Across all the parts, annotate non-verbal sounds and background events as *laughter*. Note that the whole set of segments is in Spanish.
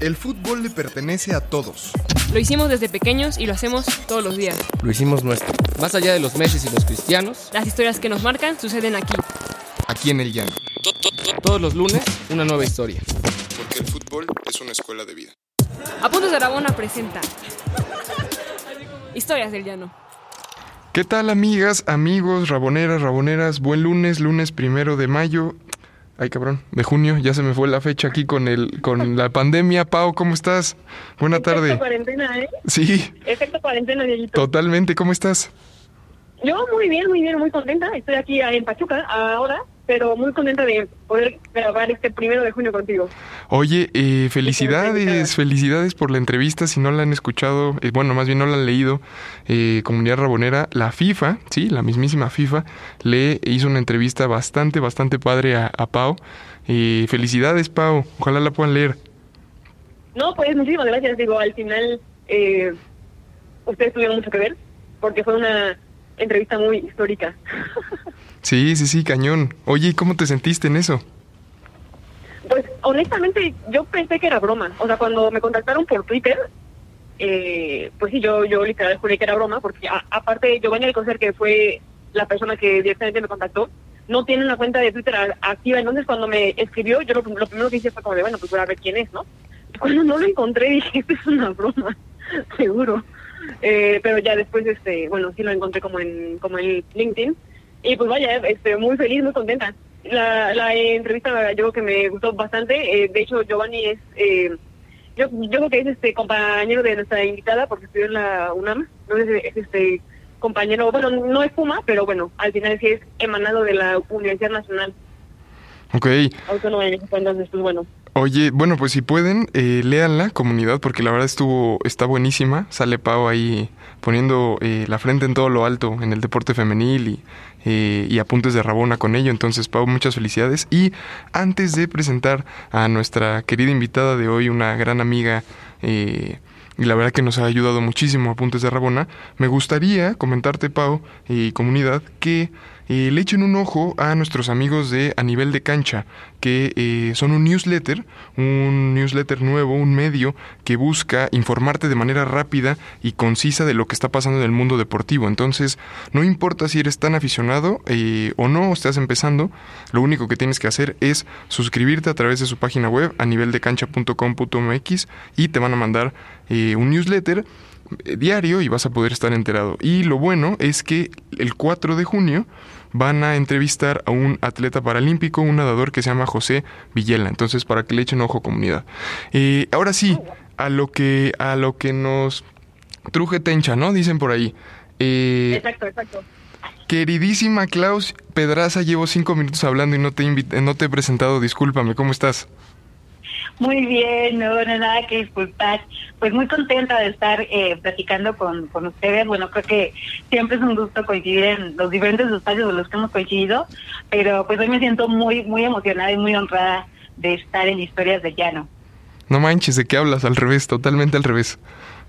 El fútbol le pertenece a todos. Lo hicimos desde pequeños y lo hacemos todos los días. Lo hicimos nuestro. Más allá de los meses y los cristianos, Las historias que nos marcan suceden aquí. Aquí en el llano. todos los lunes, una nueva historia. Porque el fútbol es una escuela de vida. Apuntes de Aragona presenta *laughs* Historias del Llano. ¿Qué tal amigas, amigos, raboneras, raboneras? Buen lunes, lunes primero de mayo. Ay, cabrón, de junio, ya se me fue la fecha aquí con el con la pandemia. Pau, ¿cómo estás? Buena Efecto tarde. cuarentena, ¿eh? Sí, Efecto cuarentena, Dieguito. totalmente. ¿Cómo estás? Yo muy bien, muy bien, muy contenta. Estoy aquí en Pachuca ahora, pero muy contenta de poder grabar este primero de junio contigo. Oye, eh, felicidades, felicidades. por la entrevista. Si no la han escuchado, eh, bueno, más bien no la han leído, eh, Comunidad Rabonera, la FIFA, sí, la mismísima FIFA, le hizo una entrevista bastante, bastante padre a, a Pau. Eh, felicidades, Pau. Ojalá la puedan leer. No, pues muchísimas gracias. Digo, al final eh, ustedes tuvieron mucho que ver, porque fue una entrevista muy histórica. *laughs* Sí, sí, sí, cañón. Oye, ¿y cómo te sentiste en eso? Pues honestamente yo pensé que era broma. O sea, cuando me contactaron por Twitter, eh, pues sí, yo yo literal juré que era broma, porque a- aparte Giovanni Alcocer, que fue la persona que directamente me contactó, no tiene una cuenta de Twitter activa. Entonces cuando me escribió, yo lo, lo primero que hice fue como de, bueno, pues voy a ver quién es, ¿no? Cuando no lo encontré *laughs* dije, esto es una broma, seguro. Eh, pero ya después, este, bueno, sí lo encontré como en como en LinkedIn. Y pues vaya, este, muy feliz, muy contenta. La, la entrevista yo creo que me gustó bastante. Eh, de hecho, Giovanni es, eh, yo, yo creo que es este compañero de nuestra invitada porque estudió en la UNAM. Si es este compañero, bueno, no es Puma, pero bueno, al final sí es emanado de la Universidad Nacional Ok. Autónoma de México. Entonces, pues bueno, Oye, bueno, pues si pueden, eh, léanla, comunidad, porque la verdad estuvo, está buenísima. Sale Pau ahí poniendo eh, la frente en todo lo alto en el deporte femenil y, eh, y apuntes de Rabona con ello. Entonces, Pau, muchas felicidades. Y antes de presentar a nuestra querida invitada de hoy, una gran amiga, eh, y la verdad que nos ha ayudado muchísimo Apuntes de Rabona, me gustaría comentarte, Pau, y comunidad, que eh, le echen un ojo a nuestros amigos de A Nivel de Cancha, que eh, son un newsletter, un newsletter nuevo, un medio que busca informarte de manera rápida y concisa de lo que está pasando en el mundo deportivo. Entonces, no importa si eres tan aficionado eh, o no, o estás empezando, lo único que tienes que hacer es suscribirte a través de su página web a niveldecancha.com.mx y te van a mandar eh, un newsletter eh, diario y vas a poder estar enterado. Y lo bueno es que el 4 de junio van a entrevistar a un atleta paralímpico, un nadador que se llama José Villela. Entonces, para que le echen ojo comunidad. Eh, ahora sí, a lo que a lo que nos truje tencha, ¿no? Dicen por ahí. Eh, exacto, exacto. queridísima Klaus Pedraza, llevo cinco minutos hablando y no te, no te he presentado. Discúlpame, ¿cómo estás? Muy bien, no, no nada que disculpar. Pues muy contenta de estar eh, platicando con, con ustedes. Bueno, creo que siempre es un gusto coincidir en los diferentes espacios de los que hemos coincidido, pero pues hoy me siento muy, muy emocionada y muy honrada de estar en Historias de Llano. No manches, ¿de qué hablas? Al revés, totalmente al revés.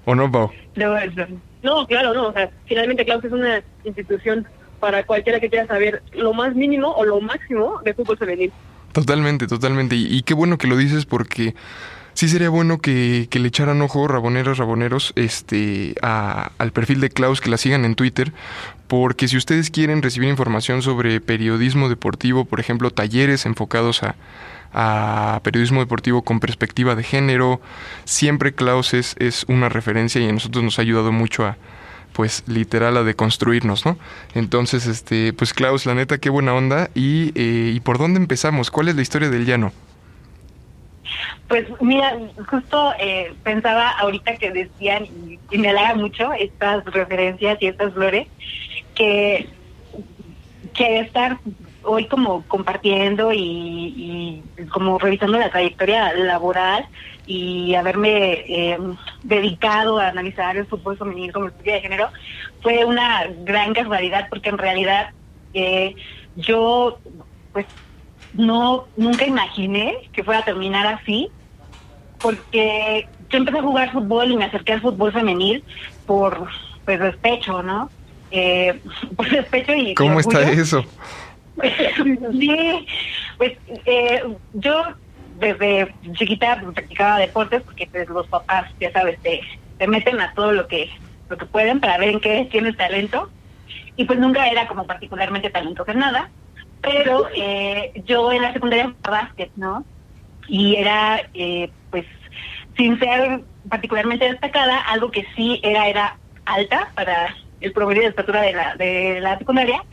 ¿O no, Pau? Eso. No, claro, no. O sea, finalmente Klaus es una institución para cualquiera que quiera saber lo más mínimo o lo máximo de fútbol femenil. Totalmente, totalmente. Y, qué bueno que lo dices porque sí sería bueno que, que le echaran ojo, raboneros, raboneros, este, a- al perfil de Klaus, que la sigan en Twitter, porque si ustedes quieren recibir información sobre periodismo deportivo, por ejemplo, talleres enfocados a, a periodismo deportivo con perspectiva de género, siempre Klaus es, es una referencia y a nosotros nos ha ayudado mucho a pues literal a deconstruirnos, ¿no? Entonces, este, pues Klaus, la neta, qué buena onda. Y, eh, ¿y por dónde empezamos? ¿Cuál es la historia del llano? Pues mira, justo eh, pensaba ahorita que decían, y, me halaga mucho estas referencias y estas flores, que, que estar hoy como compartiendo y, y como revisando la trayectoria laboral y haberme eh, dedicado a analizar el fútbol femenil como estudio de género fue una gran casualidad porque en realidad eh, yo pues no nunca imaginé que fuera a terminar así porque yo empecé a jugar fútbol y me acerqué al fútbol femenil por pues despecho, ¿no? Eh, *laughs* por despecho y ¿Cómo está orgullo. *laughs* sí, pues eh, yo desde chiquita practicaba deportes porque pues, los papás, ya sabes, te, te meten a todo lo que lo que pueden para ver en qué tienes talento. Y pues nunca era como particularmente talentosa en nada, pero eh, yo en la secundaria jugaba básquet, ¿no? Y era, eh, pues, sin ser particularmente destacada, algo que sí era, era alta para el promedio de estatura de la, de la secundaria,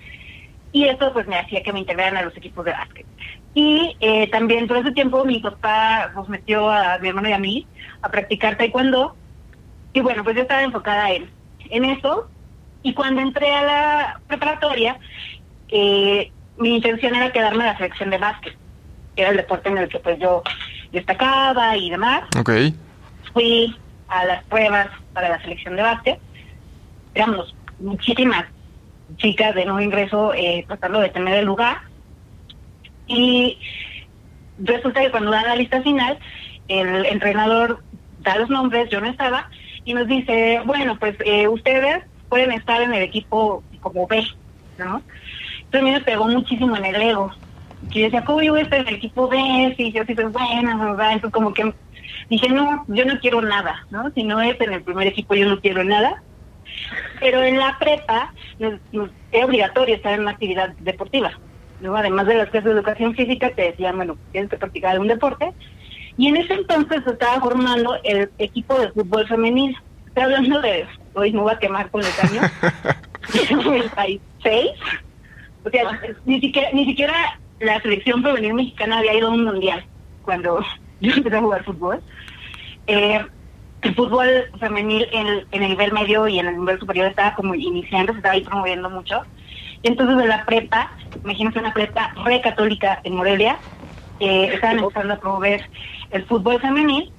y eso pues me hacía que me integraran a los equipos de básquet. Y eh, también todo ese tiempo mi papá nos metió a mi hermano y a mí a practicar taekwondo, y bueno, pues yo estaba enfocada en, en eso, y cuando entré a la preparatoria, eh, mi intención era quedarme en la selección de básquet, que era el deporte en el que pues yo destacaba y demás. Ok. Fui a las pruebas para la selección de básquet. Éramos muchísimas chicas de nuevo ingreso eh, tratando de tener el lugar. Y resulta que cuando dan la lista final, el entrenador da los nombres, yo no estaba, y nos dice, bueno, pues eh, ustedes pueden estar en el equipo como B, ¿no? Entonces me pegó muchísimo en el ego. Que yo decía, ¿cómo yo voy a estar en el equipo B? Y yo sí soy buena, ¿verdad? Entonces como que dije, no, yo no quiero nada, ¿no? Si no es en el primer equipo, yo no quiero nada. Pero en la prepa nos- nos- es obligatorio estar en una actividad deportiva. ¿no? Además de las clases de educación física, te decían, bueno, tienes que practicar algún deporte. Y en ese entonces se estaba formando el equipo de fútbol femenil. Estoy hablando de, hoy me voy a quemar con los años, 96. O sea, ni siquiera, ni siquiera la selección femenil mexicana había ido a un mundial cuando yo empecé a jugar fútbol. Eh, el fútbol femenil en, en el nivel medio y en el nivel superior estaba como iniciando, se estaba ahí promoviendo mucho. Y entonces de la prepa, imagínense una prepa re católica en Morelia, eh, estaban empezando a promover el fútbol femenil.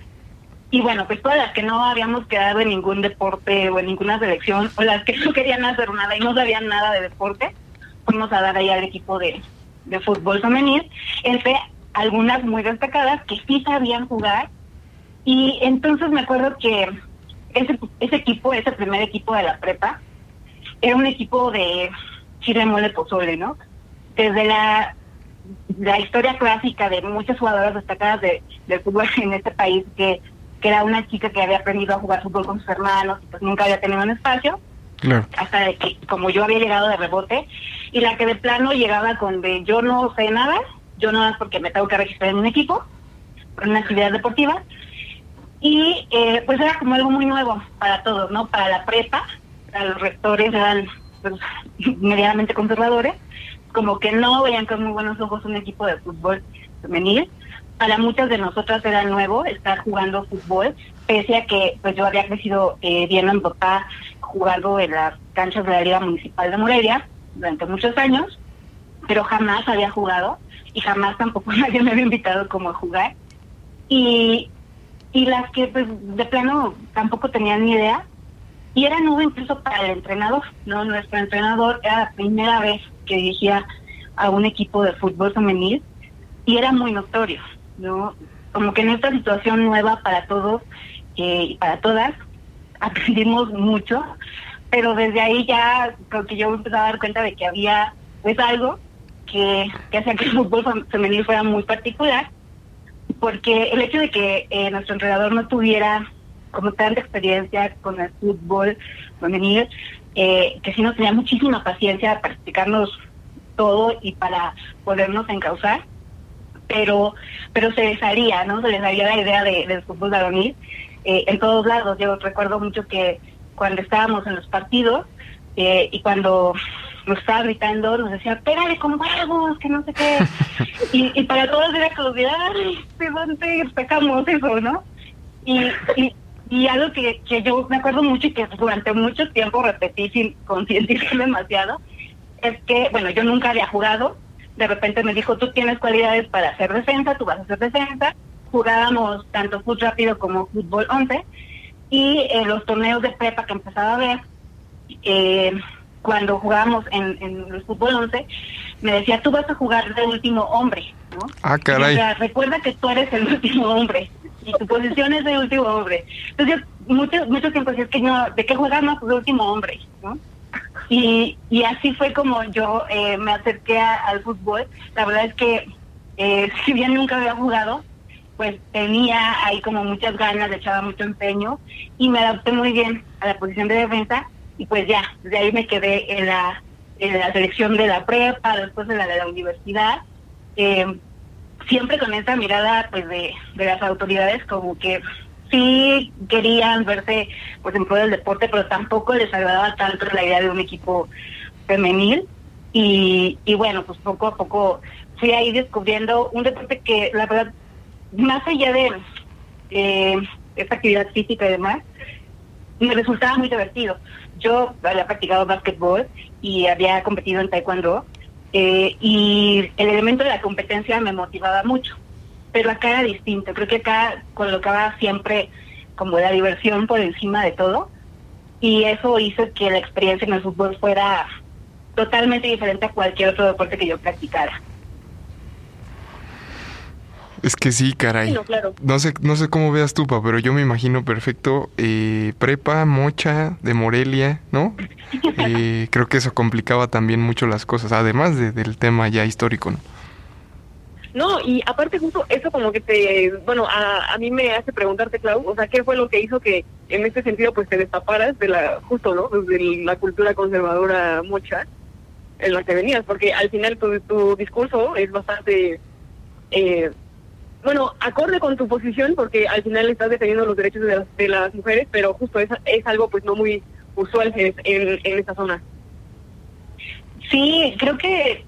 Y bueno, pues todas las que no habíamos quedado en ningún deporte o en ninguna selección, o las que *laughs* no querían hacer nada y no sabían nada de deporte, fuimos a dar ahí al equipo de, de fútbol femenil, entre algunas muy destacadas que sí sabían jugar. Y entonces me acuerdo que ese, ese equipo, ese primer equipo de la prepa, era un equipo de chile mole pozole, ¿no? Desde la, la historia clásica de muchas jugadoras destacadas de, del fútbol *laughs* en este país, que, que era una chica que había aprendido a jugar fútbol con sus hermanos y pues nunca había tenido un espacio, Claro. hasta de que como yo había llegado de rebote, y la que de plano llegaba con de yo no sé nada, yo no es porque me tengo que registrar en un equipo, en una actividad deportiva, y eh, pues era como algo muy nuevo para todos, ¿no? Para la prepa, para los rectores eran pues, *laughs* medianamente conservadores, como que no veían con muy buenos ojos un equipo de fútbol femenil. Para muchas de nosotras era nuevo estar jugando fútbol, pese a que pues yo había crecido eh, viendo a mi papá jugando en las canchas de la Liga Municipal de Morelia durante muchos años, pero jamás había jugado y jamás tampoco *laughs* nadie me había invitado como a jugar. Y, y las que pues de plano tampoco tenían ni idea, y era nuevo incluso para el entrenador, ¿no? Nuestro entrenador era la primera vez que dirigía a un equipo de fútbol femenil y era muy notorio, ¿no? Como que en esta situación nueva para todos eh, y para todas, *laughs* aprendimos mucho, pero desde ahí ya creo que yo me empecé a dar cuenta de que había pues algo que, que hacía que el fútbol fem- femenil fuera muy particular, porque el hecho de que eh, nuestro entrenador no tuviera como tanta experiencia con el fútbol femenil, eh, que sí nos tenía muchísima paciencia para explicarnos todo y para podernos encauzar, pero pero se les haría, ¿no? Se les haría la idea de, del fútbol varonil eh, en todos lados. Yo recuerdo mucho que cuando estábamos en los partidos eh, y cuando nos estaba gritando, nos decía, pégale con huevos, que no sé qué. *laughs* y, y para todos era como de, ay, ¿de dónde sacamos eso, no? Y, y, y algo que, que yo me acuerdo mucho y que durante mucho tiempo repetí sin concientizar *laughs* demasiado, es que, bueno, yo nunca había jugado. De repente me dijo, tú tienes cualidades para hacer defensa, tú vas a hacer defensa. Jugábamos tanto fútbol rápido como fútbol 11. Y en los torneos de prepa que empezaba a ver, eh, cuando jugábamos en, en el fútbol 11, me decía, tú vas a jugar de último hombre, ¿no? Ah, caray. decía, recuerda que tú eres el *laughs* último hombre y tu posición es de último hombre. Entonces, yo mucho, mucho tiempo decía, es que no, ¿de qué pues de último hombre, ¿no? Y, y así fue como yo eh, me acerqué a- al fútbol. La verdad es que, eh, *laughs* si bien nunca había jugado, pues tenía ahí como muchas ganas, le echaba mucho empeño y me adapté muy bien a la posición de defensa y pues ya, de ahí me quedé en la, en la selección de la prepa, después de la de la universidad. Eh, siempre con esa mirada pues de, de las autoridades como que sí querían verse pues en pro del deporte, pero tampoco les agradaba tanto la idea de un equipo femenil. Y, y bueno, pues poco a poco fui ahí descubriendo un deporte que la verdad, más allá de eh, esta actividad física y demás, me resultaba muy divertido. Yo había practicado básquetbol y había competido en taekwondo eh, y el elemento de la competencia me motivaba mucho, pero acá era distinto. Creo que acá colocaba siempre como la diversión por encima de todo y eso hizo que la experiencia en el fútbol fuera totalmente diferente a cualquier otro deporte que yo practicara. Es que sí, caray. No, claro. No sé, no sé cómo veas tú, pa, pero yo me imagino perfecto eh, prepa, mocha de Morelia, ¿no? *laughs* Eh, creo que eso complicaba también mucho las cosas, además de- del tema ya histórico, ¿no? No, y aparte justo eso como que te, bueno, a, a mí me hace preguntarte, Clau, o sea, ¿qué fue lo que hizo que en este sentido pues te destaparas de la, justo, ¿no? Pues, de la cultura conservadora mocha en la que venías, porque al final tu, tu discurso es bastante, eh, bueno, acorde con tu posición, porque al final estás defendiendo los derechos de las, de las mujeres, pero justo es, es algo pues no muy usual en, en, zona. Sí, creo que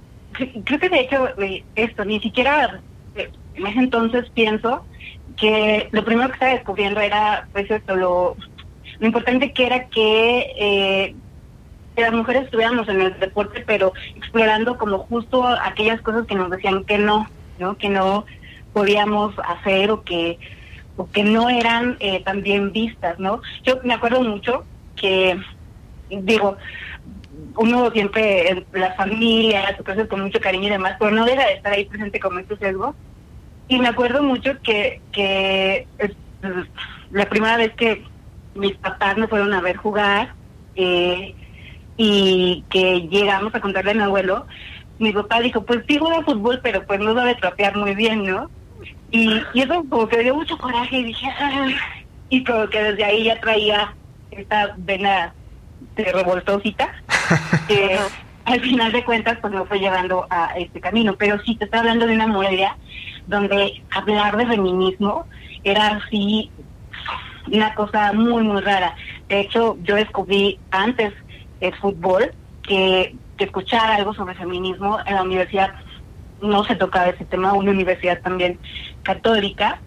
creo que de hecho esto ni siquiera eh, en ese entonces pienso que lo primero que estaba descubriendo era pues esto lo, lo importante que era que eh, que las mujeres estuviéramos en el deporte pero explorando como justo aquellas cosas que nos decían que no no que no podíamos hacer o que o que no eran eh, tan bien vistas no yo me acuerdo mucho que digo uno siempre en las familias, cosas con mucho cariño y demás, pero no deja de estar ahí presente como estos sesgos. Y me acuerdo mucho que, que la primera vez que mis papás me fueron a ver jugar eh, y que llegamos a contarle a mi abuelo, mi papá dijo, pues sí juega fútbol, pero pues no sabe trapear muy bien, ¿no? Y, y eso como que me dio mucho coraje y dije, "Ay". y como que desde ahí ya traía esta vena de revoltosita *laughs* que al final de cuentas pues me fue llevando a este camino. Pero sí te estoy hablando de una Morelia donde hablar de feminismo era así una cosa muy muy rara. De hecho, yo descubrí antes el fútbol que, que escuchar algo sobre feminismo en la universidad no se tocaba ese tema, una universidad también católica.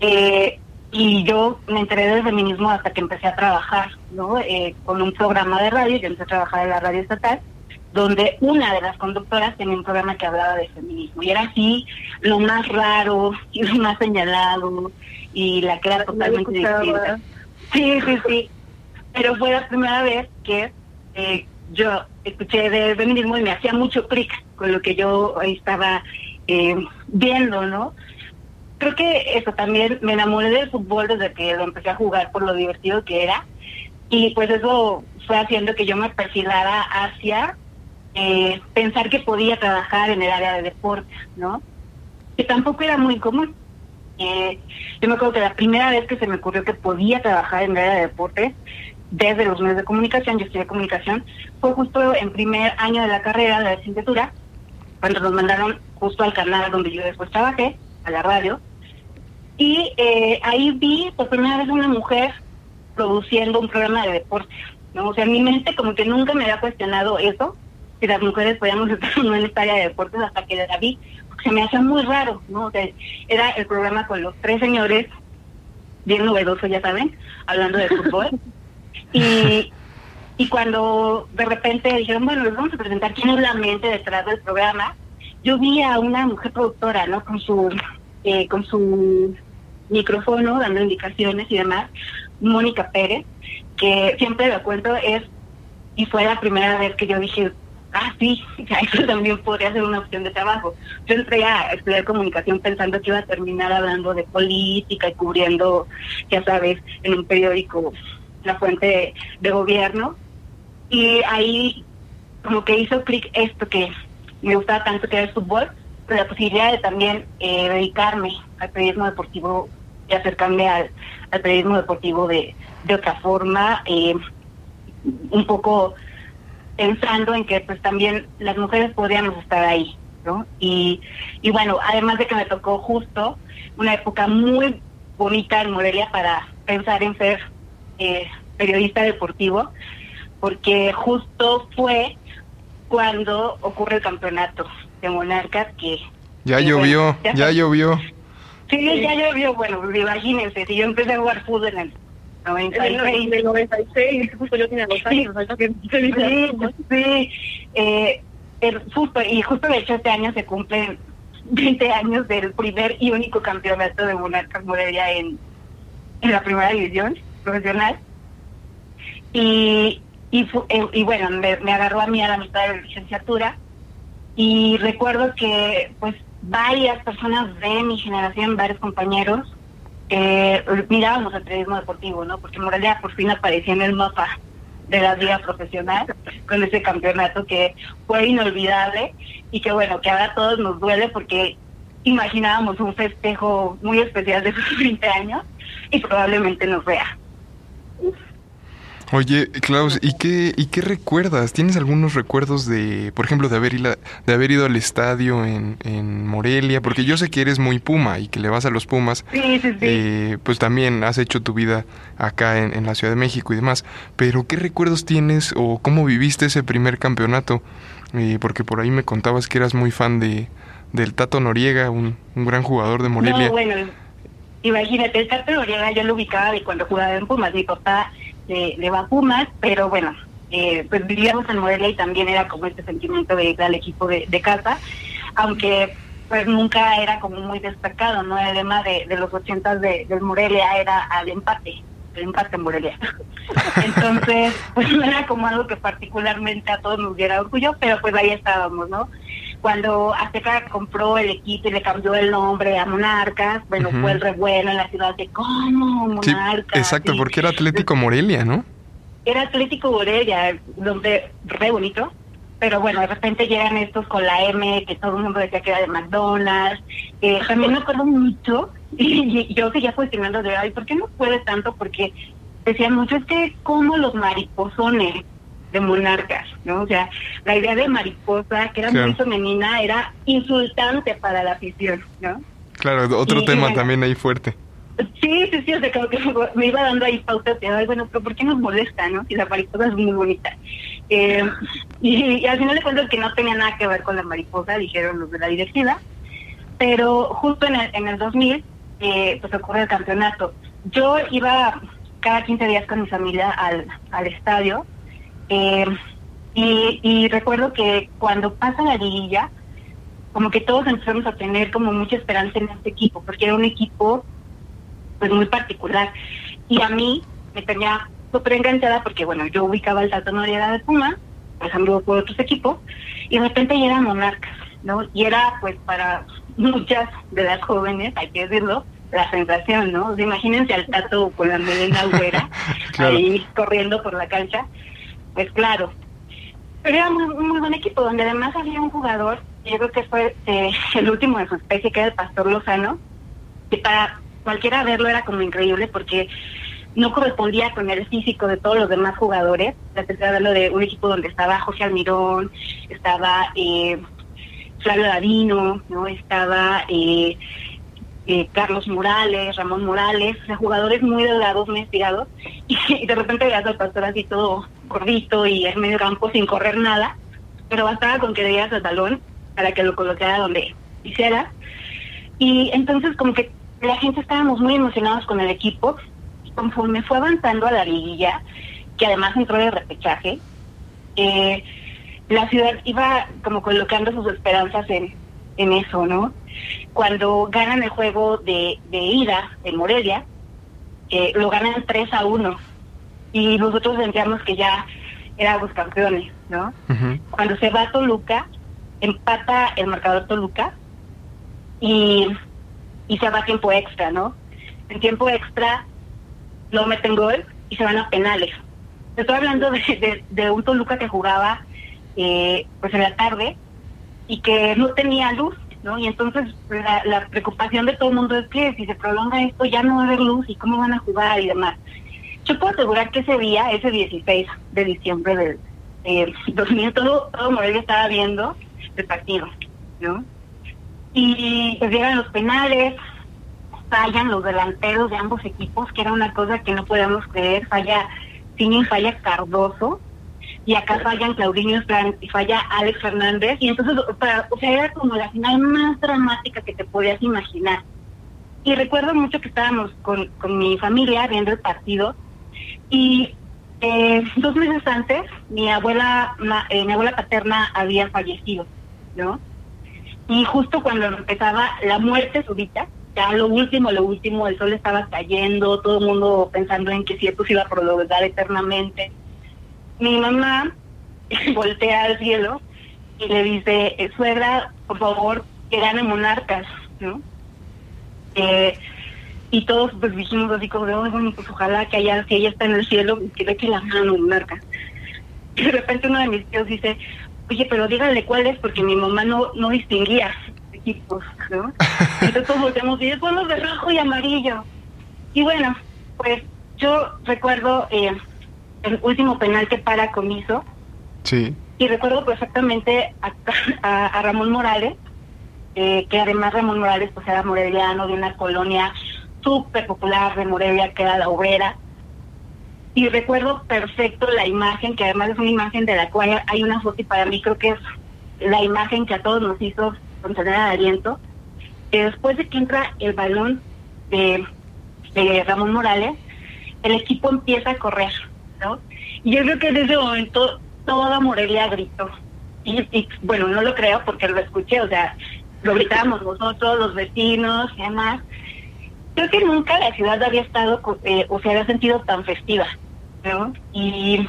Eh, y yo me enteré del feminismo hasta que empecé a trabajar, ¿no? Eh, con un programa de radio, yo empecé a trabajar en la radio estatal, donde una de las conductoras tenía un programa que hablaba de feminismo. Y era así lo más raro *laughs* y lo más señalado y la que era totalmente distinta. Sí, sí, sí. Pero fue la primera vez que eh, yo escuché de feminismo y me hacía mucho clic con lo que yo estaba eh, viendo, ¿no? Creo que eso también me enamoré del fútbol desde que lo empecé a jugar por lo divertido que era y pues eso fue haciendo que yo me perfilara hacia eh, pensar que podía trabajar en el área de deporte, ¿no? Que tampoco era muy común. Eh, yo me acuerdo que la primera vez que se me ocurrió que podía trabajar en el área de deporte, desde los medios de comunicación, yo estudié comunicación, fue justo en primer año de la carrera de la licenciatura, cuando nos mandaron justo al canal donde yo después trabajé, a la radio, y eh, ahí vi por primera vez una mujer produciendo un programa de deporte, ¿no? O sea, en mi mente como que nunca me había cuestionado eso, si las mujeres podíamos *laughs* estar o no en esta área de deportes hasta que la vi, porque se me hacía muy raro, ¿no? O sea, era el programa con los tres señores, bien novedoso, ya saben, hablando de fútbol. *laughs* y, y cuando de repente dijeron, bueno, les vamos a presentar quién es la mente detrás del programa, yo vi a una mujer productora, ¿no? Con su, eh, con su micrófono, dando indicaciones y demás, Mónica Pérez, que siempre lo cuento es, y fue la primera vez que yo dije, ah, sí, *laughs* eso también podría ser una opción de trabajo. Yo entré a estudiar comunicación pensando que iba a terminar hablando de política y cubriendo, ya sabes, en un periódico la fuente de, de gobierno. Y ahí como que hizo clic esto que me gustaba tanto que era el fútbol, la posibilidad de también eh, dedicarme al periodismo deportivo y acercarme al, periodismo deportivo de, de otra forma, eh, un poco pensando en que pues también las mujeres podríamos estar ahí, ¿no? Y, y bueno, además de que me tocó justo una época muy bonita en Morelia para pensar en ser eh, periodista deportivo, porque justo fue cuando ocurre el campeonato de Monarcas que... Ya que, llovió, bueno, ya llovió. Sí, ya llovió, bueno, imagínense, si yo empecé a jugar fútbol en el En el 96. en el 96, justo yo tenía dos años, o sea, que Sí, sí, eh, el- justo, y justo de hecho este año se cumplen 20 años del primer y único campeonato de Monarcas Morelia en, en la primera división profesional. Y, y, fu- eh, y bueno, me, agarró a mí a la mitad de la licenciatura y recuerdo que pues varias personas de mi generación, varios compañeros, eh, mirábamos el periodismo deportivo, ¿no? Porque Morelia por fin aparecía en el mapa de la liga profesional con ese campeonato que fue inolvidable y que bueno, que ahora a todos nos duele porque imaginábamos un festejo muy especial de *laughs* sus 20 años y probablemente no sea. Oye, Klaus, ¿y qué, ¿y qué recuerdas? ¿Tienes algunos recuerdos de, por ejemplo, de haber, ila- de haber ido al estadio en, en Morelia? Porque yo sé que eres muy Puma y que le vas a los Pumas. Sí, sí, sí. Eh, pues también has hecho tu vida acá en, en la Ciudad de México y demás. Pero ¿qué recuerdos tienes o cómo viviste ese primer campeonato? Eh, porque por ahí me contabas que eras muy fan de del Tato Noriega, un, un gran jugador de Morelia. No, bueno, imagínate, el Tato Noriega yo lo ubicaba de cuando jugaba en Pumas. Mi papá le, le va a Pumas, pero bueno, eh, pues vivíamos en Morelia y también era como este sentimiento de ir al equipo de, de casa, aunque pues nunca era como muy destacado, ¿no? El lema de, de los ochentas de, del Morelia era al empate, el empate en Morelia. *laughs* Entonces, pues no era como algo que particularmente a todos nos diera orgullo, pero pues ahí estábamos, ¿no? Cuando Azteca compró el equipo y le cambió el nombre a Monarcas, bueno, fue el revuelo en la ciudad de ¿cómo Sí, Monarcas? exacto, Sí. porque era Atlético *laughs* Morelia, ¿no? Era Atlético Morelia, donde re bonito, pero bueno, de repente llegan estos con la M, que todo el mundo decía que era de McDonald's. Eh, también me acuerdo mucho, *laughs* y, yo seguía cuestionando de, ay, ¿por qué no puede tanto? Porque decían mucho, es que como los mariposones de monarcas, ¿no? O sea, la idea de mariposa, que era Claro. muy femenina, era insultante para la afición, ¿no? Claro, otro Y- tema también ahí fuerte. Sí, sí, sí, o sea, como que *laughs* me iba dando ahí pautas de, ay, bueno, pero ¿por qué nos molesta, no? Si la mariposa es muy bonita. Eh, *laughs* y, y al final de cuentas que no tenía nada que ver con la mariposa, dijeron los de la directiva, pero justo en el, en el 2000, eh, pues ocurre el campeonato. Yo iba cada 15 días con mi familia al, al estadio, eh, y, y recuerdo que cuando pasa la liguilla, como que todos empezamos a tener como mucha esperanza en este equipo, porque era un equipo pues muy particular. Y a mí me tenía súper enganchada porque, bueno, yo ubicaba el Tato Noriega de Puma, ejemplo, por otros equipos, y de repente ya era Monarcas, ¿no? Y era, pues, para muchas de las jóvenes, hay que decirlo, la sensación, ¿no? O sea, imagínense al Tato con la melena güera, *laughs* Claro. ahí corriendo por la cancha, pues claro. Pero era muy, un muy buen equipo, donde además había un jugador, yo creo que fue eh, *laughs* el último de su especie, que era el Pastor Lozano, que para cualquiera verlo era como increíble porque no correspondía con el físico de todos los demás jugadores. La tercera verlo de un equipo donde estaba Jorge Almirón, estaba eh, Flavio Davino, no estaba eh, eh, Carlos Morales, Ramón Morales, o sea, jugadores muy delgados, muy estirados, *laughs* y, de repente veías al pastor así todo gordito y en medio campo sin correr nada, pero bastaba con que dieras el talón para que lo colocara donde quisiera. Y entonces como que la gente estábamos muy emocionados con el equipo, y conforme fue avanzando a la liguilla, que además entró de repechaje, eh, la ciudad iba como colocando sus esperanzas en, en eso, ¿no? Cuando ganan el juego de, de ida en Morelia, eh, lo ganan 3 a 1 y nosotros sentíamos que ya éramos campeones, ¿no? Cuando se va a Toluca, empata el marcador Toluca y, y se va a tiempo extra, ¿no? En tiempo extra lo meten gol y se van a penales. Estoy hablando de, de- de un Toluca que jugaba eh, pues en la tarde y que no tenía luz ¿no? Y entonces la, preocupación de todo el mundo es que si se prolonga esto ya no va a haber luz y cómo van a jugar y demás. Yo puedo asegurar que ese día, ese 16 de diciembre del eh, 2000, todo, todo Morelia estaba viendo el partido, ¿no? Y pues llegan los penales, fallan los delanteros de ambos equipos, que era una cosa que no podíamos creer, falla Tini, falla Cardoso, y acá fallan Claudinho y falla Alex Fernández, y entonces, o sea, era como la final más dramática que te podías imaginar. Y recuerdo mucho que estábamos con, con mi familia viendo el partido, y eh, dos meses antes, mi abuela, ma- eh, mi abuela paterna había fallecido, ¿no? Y justo cuando empezaba la muerte súbita, ya lo último, lo último, el sol estaba cayendo, todo el mundo pensando en que si esto se iba a prolongar eternamente. Mi mamá *laughs* voltea al cielo y le dice, eh, suegra, por favor, que gane monarcas, ¿no? Eh, y todos pues dijimos así como de, "Ay, bueno, pues ojalá que allá, si ella está en el cielo, que le eche la mano monarca. Y *laughs* de repente uno de mis tíos dice, oye, pero díganle cuál es, porque mi mamá no, no distinguía equipos, ¿no? *laughs* Entonces todos volteamos y es los de rojo y amarillo. Y bueno, pues yo recuerdo eh, el último penal que para comiso, Sí. y recuerdo perfectamente a, *laughs* a- a Ramón Morales, eh, que además Ramón Morales pues era moreliano de una colonia súper popular de Morelia, que era la obrera. Y recuerdo perfecto la imagen, que además es una imagen de la cual hay una foto y para mí creo que es la imagen que a todos nos hizo contener de aliento. Que después de que entra el balón de, de Ramón Morales, el equipo empieza a correr, Y yo creo que en ese momento toda Morelia gritó. Y, y, bueno, no lo creo porque lo escuché, o sea, lo gritábamos nosotros, los vecinos y demás. Creo que nunca la ciudad había estado, eh, o se había sentido tan festiva. Y,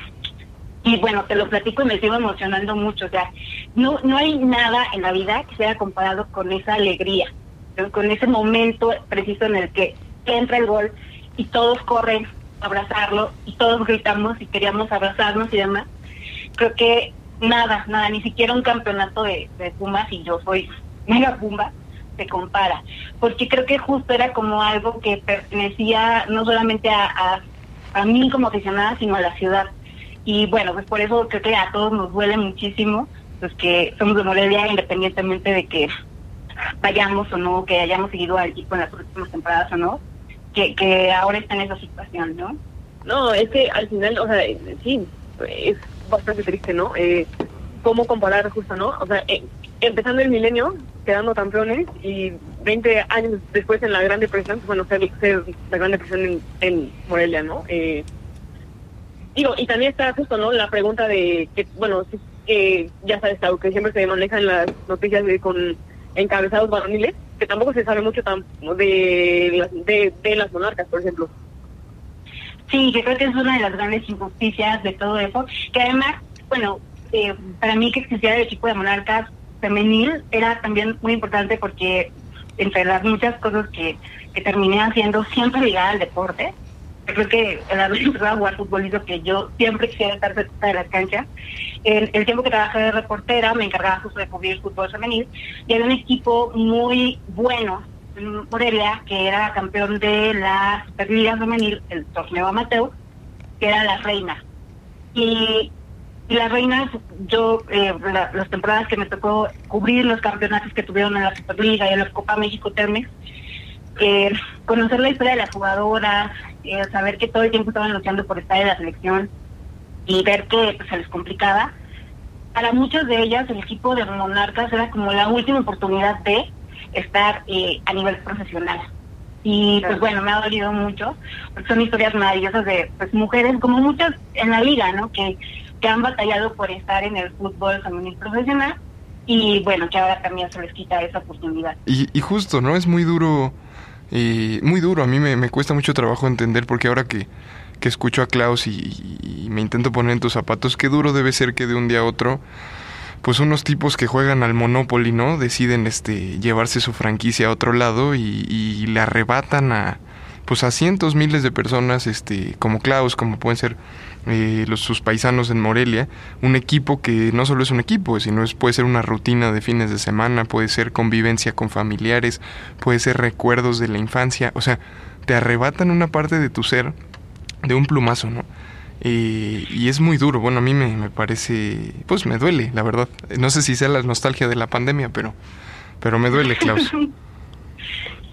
bueno, te lo platico y me sigo emocionando mucho, o sea, no, no hay nada en la vida que sea comparado con esa alegría, con ese momento preciso en el que entra el gol y todos corren abrazarlo y todos gritamos y queríamos abrazarnos y demás. Creo que nada, nada, ni siquiera un campeonato de, de Pumas y yo soy mega Pumba se compara, porque creo que justo era como algo que pertenecía no solamente a, a, a mí como aficionada, sino a la ciudad. Y bueno, pues por eso creo que a todos nos duele muchísimo, pues que somos de Morelia, independientemente de que vayamos o no, que hayamos seguido al equipo en las últimas temporadas o no, que, que ahora está en esa situación, ¿no? No, es que al final, o sea, eh, sí, es bastante triste, ¿no? Eh, ¿Cómo comparar justo, no? O sea, eh, empezando el milenio, quedando campeones y 20 años después en la Gran Depresión, pues, bueno, ser, ser la Gran Depresión en, en Morelia, ¿no? Eh, digo, y también está justo, ¿no? La pregunta de que, bueno, sí, que ya sabes, que siempre se manejan las noticias de, con encabezados varoniles, que tampoco se sabe mucho de, las- de, las monarcas, por ejemplo. Sí, que creo que es una de las grandes injusticias de todo eso, que además, bueno, eh, para mí que existiera el equipo de monarcas femenil era también muy importante porque entre las muchas cosas que, que terminé haciendo siempre ligada al deporte, yo creo que el haber empezado a jugar fútbol hizo que yo siempre quisiera estar cerca de las canchas. El, el tiempo que trabajé de reportera me encargaba justo de cubrir fútbol femenil y había un equipo muy bueno en Morelia que era campeón de la Superliga Femenil, el torneo amateur, que era la reina. Y, y las reinas, yo, eh, la- las temporadas que me tocó cubrir los campeonatos que tuvieron en la Superliga y en la Copa México Termex, eh, conocer la historia de las jugadoras, eh, saber que todo el tiempo estaban luchando por estar en la selección y ver que pues, se les complicaba. Para muchas de ellas, el equipo de Monarcas era como la última oportunidad de estar eh, a nivel profesional. Y pues Claro. bueno, me ha dolido mucho, porque son historias maravillosas de pues, mujeres, como muchas en la liga, ¿no? Que, que han batallado por estar en el fútbol femenil profesional y bueno, que ahora también se les quita esa oportunidad. Y, y justo, ¿no? Es muy duro, eh, muy duro. A mí me, cuesta mucho trabajo entender porque ahora que, que escucho a Klaus y, y me intento poner en tus zapatos, qué duro debe ser que de un día a otro, pues unos tipos que juegan al Monopoly, ¿no? Deciden este, llevarse su franquicia a otro lado y, y le arrebatan a, pues a cientos, miles de personas, este, como Klaus, como pueden ser eh, los, sus paisanos en Morelia, un equipo que no solo es un equipo, sino es, puede ser una rutina de fines de semana, puede ser convivencia con familiares, puede ser recuerdos de la infancia, o sea, te arrebatan una parte de tu ser de un plumazo, ¿no? Eh, y es muy duro, bueno, a mí me, me, parece, pues me duele, la verdad. No sé si sea la nostalgia de la pandemia, pero, pero me duele, *laughs* Klaus.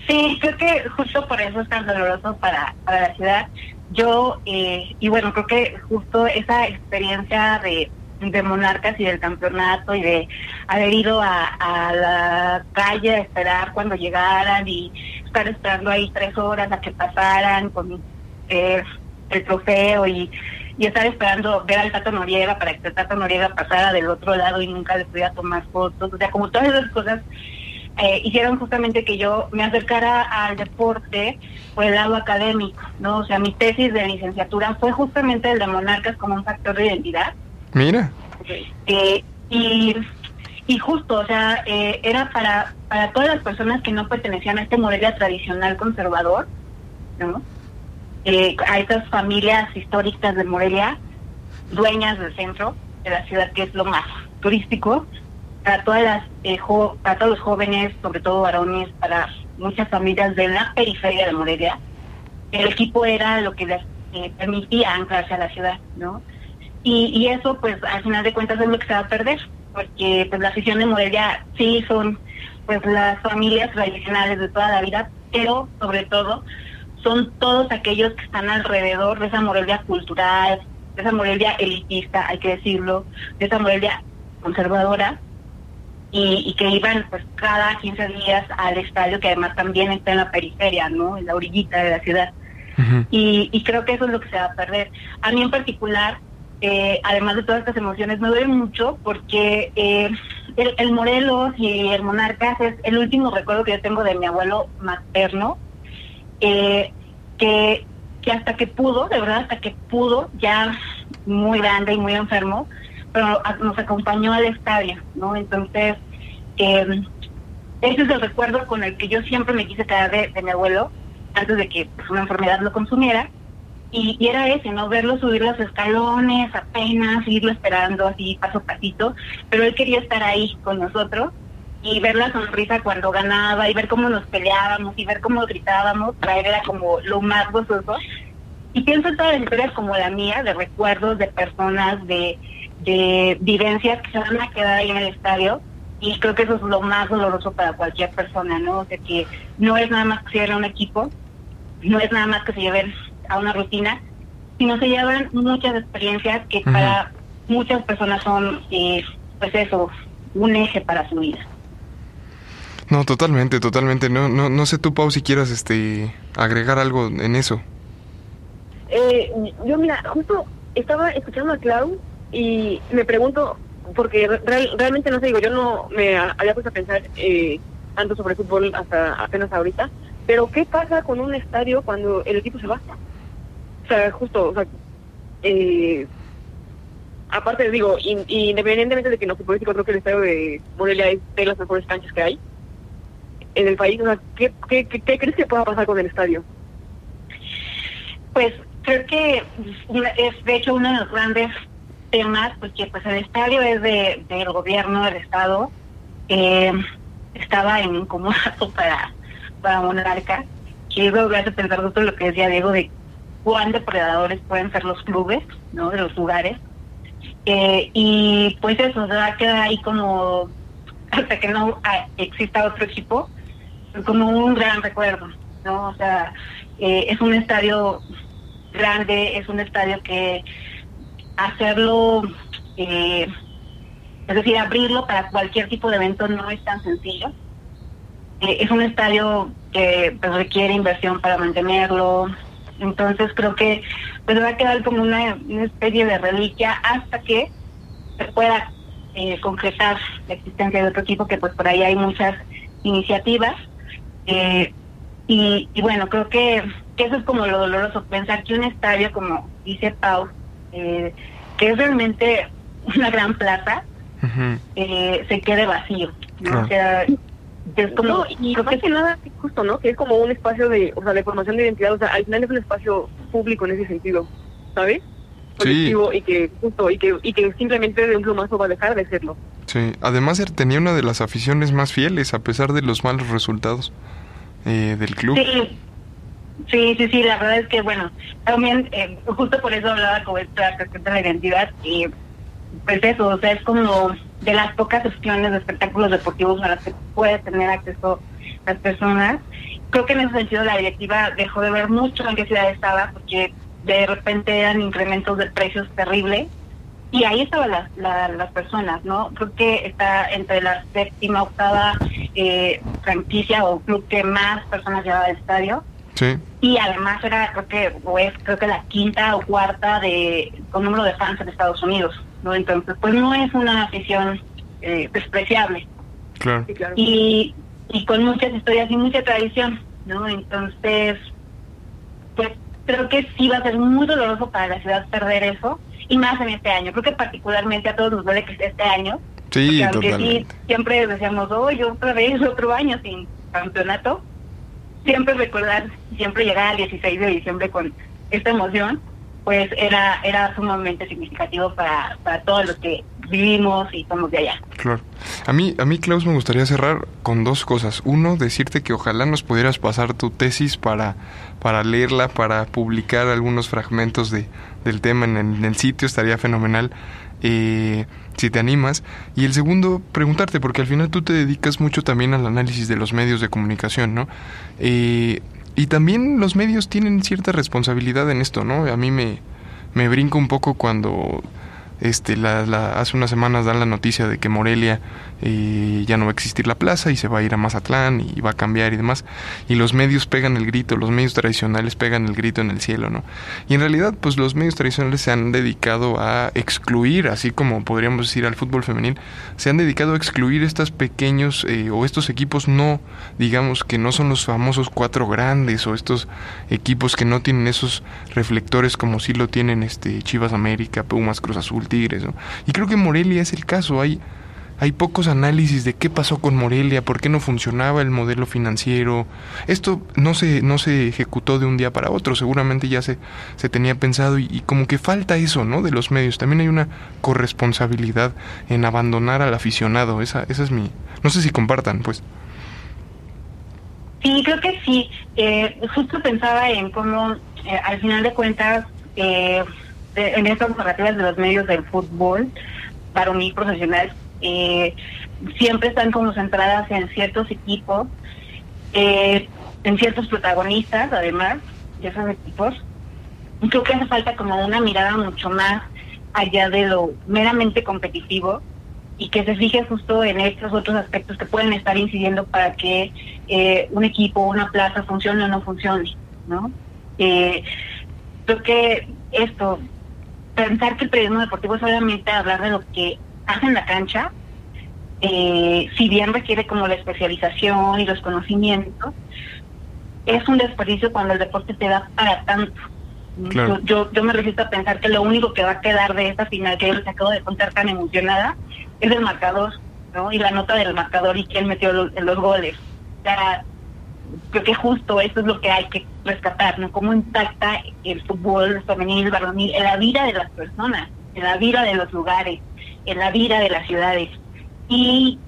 Sí, creo que justo por eso es tan doloroso para, para la ciudad. Yo, eh, y bueno, creo que justo esa experiencia de, de Monarcas y del campeonato y de haber ido a, a la calle a esperar cuando llegaran y estar esperando ahí tres horas a que pasaran con eh, el trofeo y, y estar esperando ver al Tato Noriega para que el Tato Noriega pasara del otro lado y nunca le pudiera tomar fotos. O sea, como todas esas cosas eh, hicieron justamente que yo me acercara al deporte por el lado académico, ¿no? O sea, mi tesis de licenciatura fue justamente el de Monarcas como un factor de identidad. Mira. Eh, y, y justo, o sea, eh, era para, para todas las personas que no pertenecían a este Morelia tradicional conservador, ¿no? Eh, a estas familias históricas de Morelia, dueñas del centro de la ciudad, que es lo más turístico, para todas las eh, para todos los jóvenes, sobre todo varones, para muchas familias de la periferia de Morelia, el equipo era lo que les eh, permitía anclarse a la ciudad, ¿no? Y, y, eso, pues, al final de cuentas es lo que se va a perder, porque pues la afición de Morelia sí son, pues, las familias tradicionales de toda la vida, pero sobre todo son todos aquellos que están alrededor de esa Morelia cultural, de esa Morelia elitista, hay que decirlo, de esa Morelia conservadora, y, y, que iban pues cada 15 días al estadio que además también está en la periferia, ¿no? En la orillita de la ciudad. Uh -huh. y, y, creo que eso es lo que se va a perder. A mí en particular, eh, además de todas estas emociones, me duele mucho porque eh, el, el, Morelos y el Monarcas es el último recuerdo que yo tengo de mi abuelo materno, eh, que, que hasta que pudo, de verdad, hasta que pudo, ya muy grande y muy enfermo, pero nos acompañó al estadio, ¿no? Entonces, eh, ese es el recuerdo con el que yo siempre me quise quedar de, de mi abuelo, antes de que pues, una enfermedad lo consumiera, y, y, era ese, ¿no? Verlo subir los escalones, apenas, irlo esperando así paso a pasito, pero él quería estar ahí con nosotros y ver la sonrisa cuando ganaba y ver cómo nos peleábamos y ver cómo gritábamos, para él era como lo más gozoso. Y pienso en todas las historias como la mía, de recuerdos, de personas, de de vivencias que se van a quedar ahí en el estadio y creo que eso es lo más doloroso para cualquier persona, ¿no? O sea, que no es nada más que se lleven a un equipo, no es nada más que se lleven a una rutina, sino se llevan muchas experiencias que uh -huh. para muchas personas son, eh, pues eso, un eje para su vida. No, totalmente, totalmente. No, no, no sé tú, Pau, si quieras este, agregar algo en eso. Eh, yo, mira, justo estaba escuchando a Clau y me pregunto, porque real, realmente no sé, digo, yo no me había puesto a pensar eh, tanto sobre fútbol hasta apenas ahorita, pero ¿qué pasa con un estadio cuando el equipo se va? O sea, justo, o sea, eh, aparte digo, in, independientemente de que no futbolístico, creo que el estadio de Morelia es de las mejores canchas que hay en el país, o sea, ¿qué, qué, qué, qué crees que pueda pasar con el estadio? Pues creo que es de hecho uno de los grandes temas, porque pues el estadio es de, del gobierno del estado, eh, estaba en comodato *laughs* para, para Monarca, que luego hace pensar justo lo que decía Diego de cuán depredadores pueden ser los clubes, ¿no? De los lugares. Eh, y pues eso, se va a quedar ahí como, *laughs* hasta que no exista otro equipo, como un gran recuerdo, ¿no? O sea, eh, es un estadio grande, es un estadio que hacerlo, eh, es decir, abrirlo para cualquier tipo de evento no es tan sencillo. Eh, es un estadio que pues, requiere inversión para mantenerlo, entonces creo que pues va a quedar como una, especie de reliquia hasta que se pueda eh, concretar la existencia de otro equipo, que pues por ahí hay muchas iniciativas. Eh, y, y, bueno, creo que, que, eso es como lo doloroso, pensar que un estadio, como dice Pau, eh, que es realmente una gran plaza, uh -huh. eh, se quede vacío. O sea, Es como, no, y creo más que que nada, justo, ¿no? Que es como un espacio de, o sea, de formación de identidad, o sea, al final es un espacio público en ese sentido, ¿sabes? Sí. Colectivo y que, justo, y que, y que simplemente de un plumazo va a dejar de serlo. Sí, además él tenía una de las aficiones más fieles a pesar de los malos resultados eh, del club. Sí, sí, sí, sí, la verdad es que, bueno, también eh, justo por eso hablaba con esta cuestión de la identidad y pues eso, o sea, es como de las pocas opciones de espectáculos deportivos a las que puede tener acceso las personas. Creo que en ese sentido la directiva dejó de ver mucho en qué ciudad estaba porque de repente eran incrementos de precios terribles y ahí estaban las, la- las personas, ¿no? Creo que está entre la séptima, octava eh, franquicia o club que más personas llevaba al estadio Sí, y además era creo que o es creo que la quinta o cuarta de con número de fans en Estados Unidos, ¿no? Entonces pues no es una afición eh, despreciable claro. Sí, claro. y, y con muchas historias y mucha tradición, ¿no? Entonces, pues creo que sí va a ser muy doloroso para la ciudad perder eso, y más en este año. Creo que particularmente a todos nos duele que sea este año, Sí, porque aunque sí, totalmente. siempre decíamos, oye, otra vez, otro año sin campeonato, siempre recordar, siempre llegar al 16 de diciembre con esta emoción, pues era era sumamente significativo para, para todos los que vivimos y somos de allá. Claro. A mí, a mí, Klaus, me gustaría cerrar con dos cosas. Uno, decirte que ojalá nos pudieras pasar tu tesis para, para leerla, para publicar algunos fragmentos de, del tema en el, en el sitio, estaría fenomenal. Eh, si te animas. Y el segundo, preguntarte, porque al final tú te dedicas mucho también al análisis de los medios de comunicación, ¿no? Eh, y también los medios tienen cierta responsabilidad en esto, ¿no? A mí me, me brinca un poco cuando este la, hace unas semanas dan la noticia de que Morelia eh, ya no va a existir la plaza y se va a ir a Mazatlán y va a cambiar y demás. Y los medios pegan el grito los medios tradicionales pegan el grito en el cielo no y en realidad pues los medios tradicionales se han dedicado a excluir así como podríamos decir al fútbol femenil se han dedicado a excluir estos pequeños eh, o estos equipos no digamos que no son los famosos cuatro grandes o estos equipos que no tienen esos reflectores como sí lo tienen este Chivas América, Pumas, Cruz Azul, Tigres, ¿no? Y creo que Morelia es el caso, hay hay pocos análisis de qué pasó con Morelia, por qué no funcionaba el modelo financiero. Esto no se, no se ejecutó de un día para otro, seguramente ya se, se tenía pensado y, como que falta eso, ¿no? De los medios. También hay una corresponsabilidad en abandonar al aficionado. Esa, esa es mi... No sé si compartan, pues. Sí, creo que sí. Eh, justo pensaba en cómo, eh, al final de cuentas, eh, de- en estas narrativas de los medios del fútbol, varonil profesional, eh, siempre están como centradas en ciertos equipos, eh, en ciertos protagonistas, además, de esos equipos. Creo que hace falta como una mirada mucho más allá de lo meramente competitivo y que se fije justo en estos otros aspectos que pueden estar incidiendo para que eh, un equipo, una plaza funcione o no funcione, ¿no? Eh, creo que esto, pensar que el periodismo deportivo es solamente hablar de lo que hace en la cancha, eh, si bien requiere como la especialización y los conocimientos, es un desperdicio cuando el deporte te da para tanto. Claro. Yo, yo me resisto a pensar que lo único que va a quedar de esta final que yo les acabo de contar tan emocionada es el marcador, ¿no? Y la nota del marcador y quién metió los, los goles. O sea, creo que justo eso es lo que hay que rescatar, ¿no? Cómo impacta el fútbol femenil, varonil, en la vida de las personas, en la vida de los lugares, en la vida de las ciudades. Y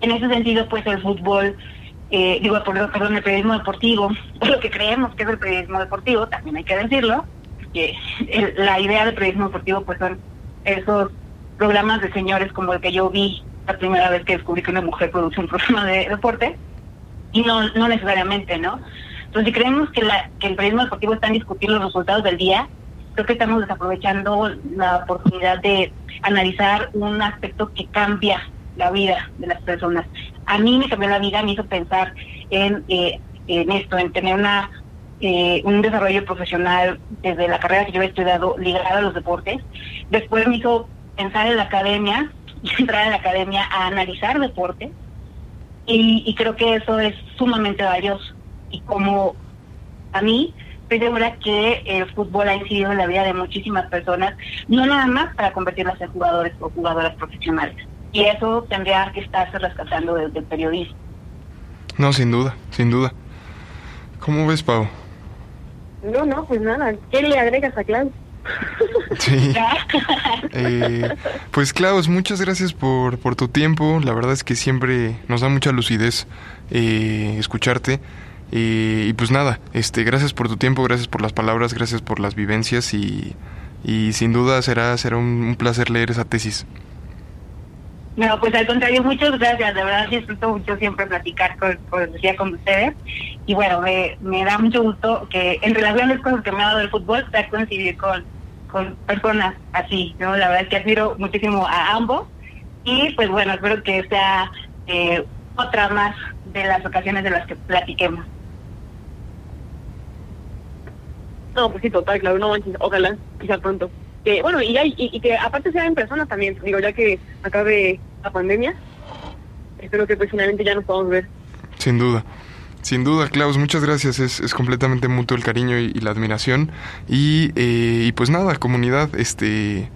en ese sentido, pues el fútbol, eh, digo, perdón, perdón, el periodismo deportivo, *laughs* lo que creemos que es el periodismo deportivo, también hay que decirlo, que el- la idea del periodismo deportivo, pues son esos programas de señores como el que yo vi la primera vez que descubrí que una mujer produce un programa de deporte, y no, no necesariamente, ¿no? Entonces, si creemos que, la, que el periodismo deportivo está en discutir los resultados del día, creo que estamos desaprovechando la oportunidad de analizar un aspecto que cambia la vida de las personas. A mí me cambió la vida, me hizo pensar en, eh, en esto, en tener una eh, un desarrollo profesional desde la carrera que yo he estudiado ligada a los deportes. Después me hizo pensar en la academia y *laughs* entrar en la academia a analizar deporte. Y, y creo que eso es sumamente valioso. Y como a mí, estoy segura que el fútbol ha incidido en la vida de muchísimas personas, no nada más para convertirlas en jugadores o jugadoras profesionales. Y eso tendría que estarse rescatando desde el periodismo. No, sin duda, sin duda. ¿Cómo ves, Pau? No, no, pues nada. ¿Qué le agregas a Klaus? *laughs* Sí. Eh, pues Klaus, muchas gracias por, por tu tiempo. La verdad es que siempre nos da mucha lucidez eh, escucharte. Eh, y pues nada, este, gracias por tu tiempo, gracias por las palabras, gracias por las vivencias y, y sin duda será, será un, un placer leer esa tesis. No, pues al contrario, muchas gracias. De verdad disfruto mucho siempre platicar con, con, con ustedes. Y bueno, me, me da mucho gusto que en relación a las cosas que me ha dado el fútbol, estar coincidir con, con personas así, ¿no? La verdad es que admiro muchísimo a ambos. Y pues bueno, espero que sea eh, otra más de las ocasiones de las que platiquemos. No, pues sí, total, claro, no manches, ojalá, quizá pronto. Que, bueno, y, hay, y, y, que aparte sea en personas también, digo, ya que acabe la pandemia, espero que pues finalmente ya nos podamos ver. Sin duda. Sin duda, Klaus, muchas gracias. Es, es completamente mutuo el cariño y, y la admiración. Y, eh, y, pues nada, comunidad, este,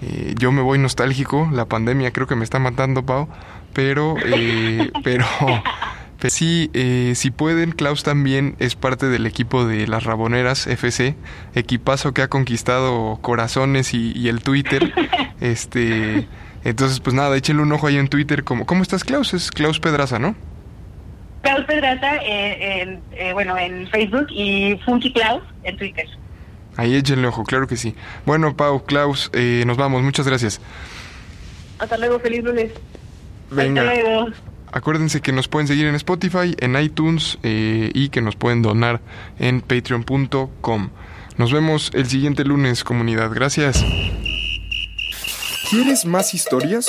eh, yo me voy nostálgico. La pandemia creo que me está matando, Pau. Pero, eh, *laughs* pero, pero sí, eh, si pueden, Klaus también es parte del equipo de las Raboneras FC, equipazo que ha conquistado corazones y, y el Twitter. *laughs* Este, entonces, pues nada, échenle un ojo ahí en Twitter. Como, ¿Cómo estás, Klaus? Es Klaus Pedraza, ¿no? Klaus Pedraza, eh, en, eh, bueno, en Facebook y Funky Klaus en Twitter. Ahí échenle ojo, claro que sí. Bueno, Pau, Klaus, eh, nos vamos, muchas gracias. Hasta luego, feliz lunes. Venga. Hasta luego. Acuérdense que nos pueden seguir en Spotify, en iTunes eh, y que nos pueden donar en patreon.com. Nos vemos el siguiente lunes, comunidad. Gracias. ¿Quieres más historias?